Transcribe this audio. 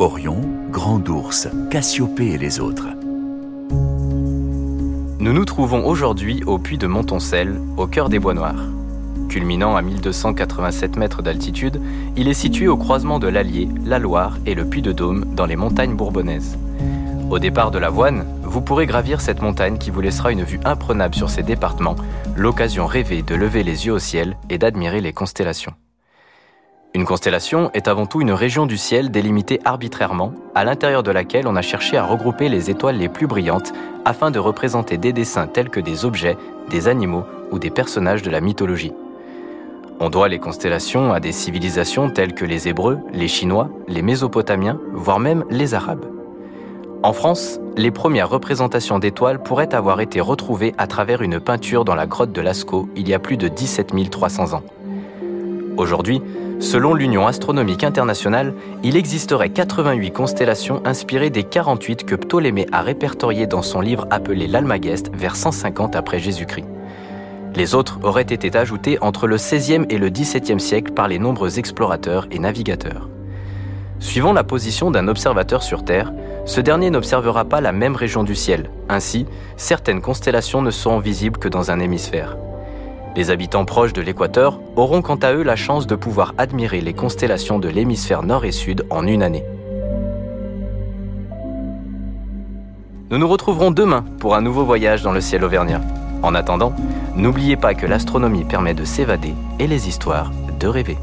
Orion, Grand Ours, Cassiopée et les autres. Nous nous trouvons aujourd'hui au puits de Montoncel, au cœur des Bois Noirs. Culminant à 1287 mètres d'altitude, il est situé au croisement de l'Allier, la Loire et le Puy de Dôme dans les montagnes bourbonnaises. Au départ de la Voine, vous pourrez gravir cette montagne qui vous laissera une vue imprenable sur ces départements, l'occasion rêvée de lever les yeux au ciel et d'admirer les constellations. Une constellation est avant tout une région du ciel délimitée arbitrairement, à l'intérieur de laquelle on a cherché à regrouper les étoiles les plus brillantes afin de représenter des dessins tels que des objets, des animaux ou des personnages de la mythologie. On doit les constellations à des civilisations telles que les Hébreux, les Chinois, les Mésopotamiens, voire même les Arabes. En France, les premières représentations d'étoiles pourraient avoir été retrouvées à travers une peinture dans la grotte de Lascaux il y a plus de 17 300 ans. Aujourd'hui, selon l'Union astronomique internationale, il existerait 88 constellations inspirées des 48 que Ptolémée a répertoriées dans son livre appelé l'Almageste vers 150 après Jésus-Christ. Les autres auraient été ajoutées entre le 16e et le 17e siècle par les nombreux explorateurs et navigateurs. Suivant la position d'un observateur sur Terre, ce dernier n'observera pas la même région du ciel. Ainsi, certaines constellations ne seront visibles que dans un hémisphère. Les habitants proches de l'équateur auront quant à eux la chance de pouvoir admirer les constellations de l'hémisphère nord et sud en une année. Nous nous retrouverons demain pour un nouveau voyage dans le ciel auvergnat. En attendant, n'oubliez pas que l'astronomie permet de s'évader et les histoires de rêver.